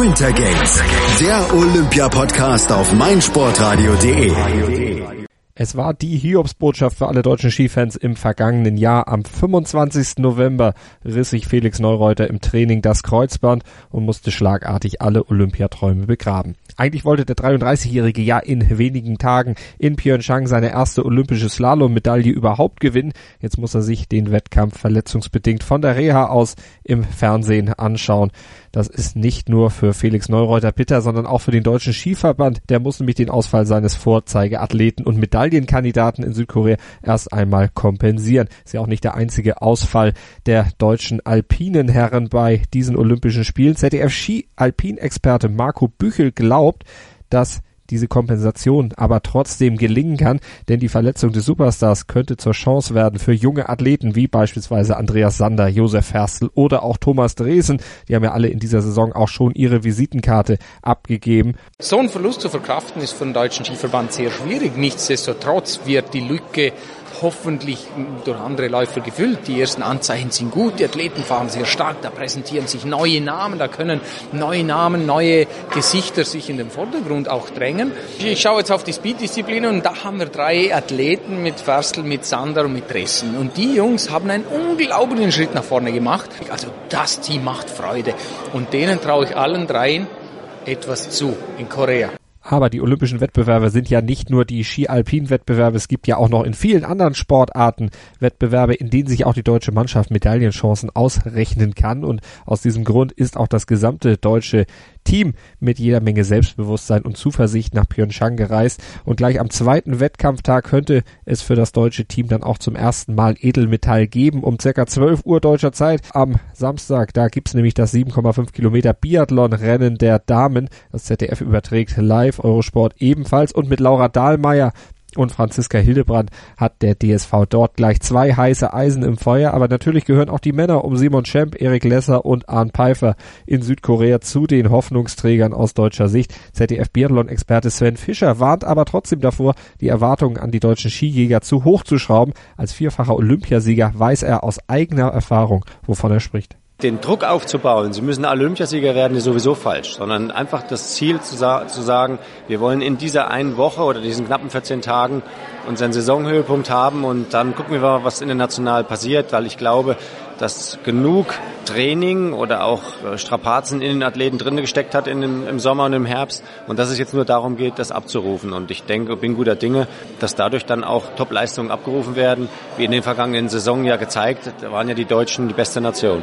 Winter Games, der Olympia-Podcast auf meinsportradio.de. Es war die Hiobsbotschaft für alle deutschen Skifans im vergangenen Jahr. Am 25. November riss sich Felix Neureuter im Training das Kreuzband und musste schlagartig alle Olympiaträume begraben. Eigentlich wollte der 33-Jährige ja in wenigen Tagen in Pyeongchang seine erste olympische Slalom-Medaille überhaupt gewinnen. Jetzt muss er sich den Wettkampf verletzungsbedingt von der Reha aus im Fernsehen anschauen. Das ist nicht nur für Felix Neureuter bitter, sondern auch für den deutschen Skiverband. Der muss nämlich den Ausfall seines Vorzeigeathleten und Medaillenkandidaten in Südkorea erst einmal kompensieren. Ist ja auch nicht der einzige Ausfall der deutschen alpinen Herren bei diesen Olympischen Spielen. ZDF-Ski-Alpin-Experte Marco Büchel glaubt, dass diese Kompensation aber trotzdem gelingen kann, denn die Verletzung des Superstars könnte zur Chance werden für junge Athleten wie beispielsweise Andreas Sander, Josef Herstel oder auch Thomas Dresen. Die haben ja alle in dieser Saison auch schon ihre Visitenkarte abgegeben. So ein Verlust zu verkraften ist für den deutschen Skiverband sehr schwierig. Nichtsdestotrotz wird die Lücke hoffentlich durch andere Läufer gefüllt. Die ersten Anzeichen sind gut, die Athleten fahren sehr stark, da präsentieren sich neue Namen, da können neue Namen, neue Gesichter sich in den Vordergrund auch drängen. Ich schaue jetzt auf die Speed-Disziplin und da haben wir drei Athleten mit Ferstl, mit Sander und mit Dressen. Und die Jungs haben einen unglaublichen Schritt nach vorne gemacht. Also das Team macht Freude. Und denen traue ich allen dreien etwas zu in Korea. Aber die olympischen Wettbewerbe sind ja nicht nur die Ski-Alpin-Wettbewerbe. Es gibt ja auch noch in vielen anderen Sportarten Wettbewerbe, in denen sich auch die deutsche Mannschaft Medaillenchancen ausrechnen kann. Und aus diesem Grund ist auch das gesamte deutsche Team mit jeder Menge Selbstbewusstsein und Zuversicht nach Pyeongchang gereist. Und gleich am zweiten Wettkampftag könnte es für das deutsche Team dann auch zum ersten Mal Edelmetall geben. Um circa 12 Uhr deutscher Zeit am Samstag. Da gibt's nämlich das 7,5 Kilometer Biathlon-Rennen der Damen. Das ZDF überträgt live Eurosport ebenfalls. Und mit Laura Dahlmeier und Franziska Hildebrand hat der DSV dort gleich zwei heiße Eisen im Feuer, aber natürlich gehören auch die Männer um Simon Schemp, Erik Lesser und Arne Pfeiffer in Südkorea zu den Hoffnungsträgern aus deutscher Sicht. ZDF Biathlon-Experte Sven Fischer warnt aber trotzdem davor, die Erwartungen an die deutschen Skijäger zu hoch zu schrauben. Als vierfacher Olympiasieger weiß er aus eigener Erfahrung, wovon er spricht den Druck aufzubauen, sie müssen Olympiasieger werden, ist sowieso falsch, sondern einfach das Ziel zu, sa zu, sagen, wir wollen in dieser einen Woche oder diesen knappen 14 Tagen unseren Saisonhöhepunkt haben und dann gucken wir mal, was international passiert, weil ich glaube, dass genug Training oder auch äh, Strapazen in den Athleten drin gesteckt hat in dem, im Sommer und im Herbst und dass es jetzt nur darum geht, das abzurufen. Und ich denke, bin guter Dinge, dass dadurch dann auch Top-Leistungen abgerufen werden. Wie in den vergangenen Saisonen ja gezeigt, da waren ja die Deutschen die beste Nation.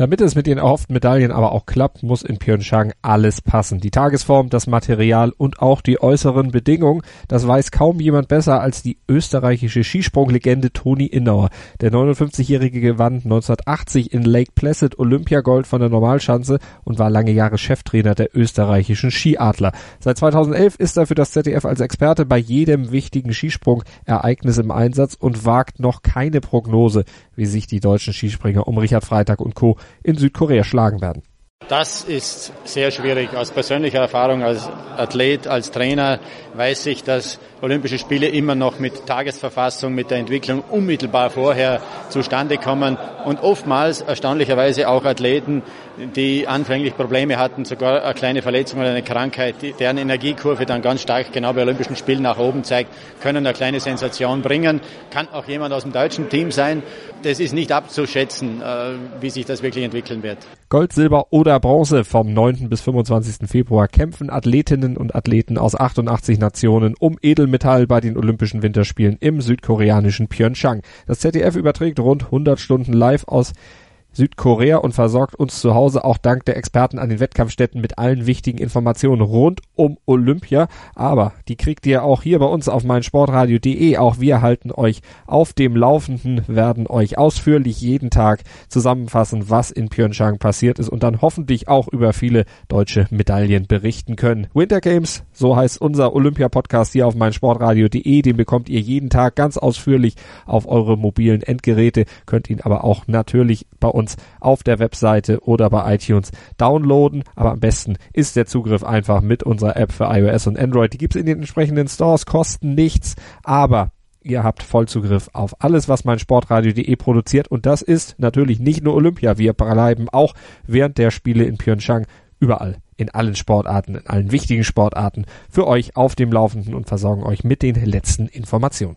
Damit es mit den erhofften Medaillen aber auch klappt, muss in Pyeongchang alles passen. Die Tagesform, das Material und auch die äußeren Bedingungen. Das weiß kaum jemand besser als die österreichische Skisprunglegende Toni Innauer. Der 59-Jährige gewann 1980 in Lake Placid Olympiagold von der Normalschanze und war lange Jahre Cheftrainer der österreichischen Skiadler. Seit 2011 ist er für das ZDF als Experte bei jedem wichtigen Skisprung-Ereignis im Einsatz und wagt noch keine Prognose, wie sich die deutschen Skispringer um Richard Freitag und Co in Südkorea schlagen werden. Das ist sehr schwierig. Aus persönlicher Erfahrung als Athlet, als Trainer weiß ich, dass Olympische Spiele immer noch mit Tagesverfassung, mit der Entwicklung unmittelbar vorher zustande kommen und oftmals erstaunlicherweise auch Athleten, die anfänglich Probleme hatten, sogar eine kleine Verletzung oder eine Krankheit, deren Energiekurve dann ganz stark genau bei Olympischen Spielen nach oben zeigt, können eine kleine Sensation bringen. Kann auch jemand aus dem deutschen Team sein. Das ist nicht abzuschätzen, äh, wie sich das wirklich entwickeln wird. Gold, Silber oder Bronze vom 9. bis 25. Februar kämpfen Athletinnen und Athleten aus 88 Nationen um Edel Metall bei den Olympischen Winterspielen im südkoreanischen Pyeongchang. Das ZDF überträgt rund 100 Stunden live aus Südkorea und versorgt uns zu Hause auch dank der Experten an den Wettkampfstätten mit allen wichtigen Informationen rund um Olympia. Aber die kriegt ihr auch hier bei uns auf meinsportradio.de. Auch wir halten euch auf dem Laufenden, werden euch ausführlich jeden Tag zusammenfassen, was in Pyeongchang passiert ist und dann hoffentlich auch über viele deutsche Medaillen berichten können. Winter Games, so heißt unser Olympia-Podcast hier auf meinsportradio.de. Den bekommt ihr jeden Tag ganz ausführlich auf eure mobilen Endgeräte, könnt ihn aber auch natürlich bei uns uns auf der Webseite oder bei iTunes downloaden. Aber am besten ist der Zugriff einfach mit unserer App für iOS und Android. Die gibt es in den entsprechenden Stores, kosten nichts, aber ihr habt Vollzugriff auf alles, was mein Sportradio.de produziert. Und das ist natürlich nicht nur Olympia. Wir bleiben auch während der Spiele in Pyeongchang überall in allen Sportarten, in allen wichtigen Sportarten für euch auf dem Laufenden und versorgen euch mit den letzten Informationen.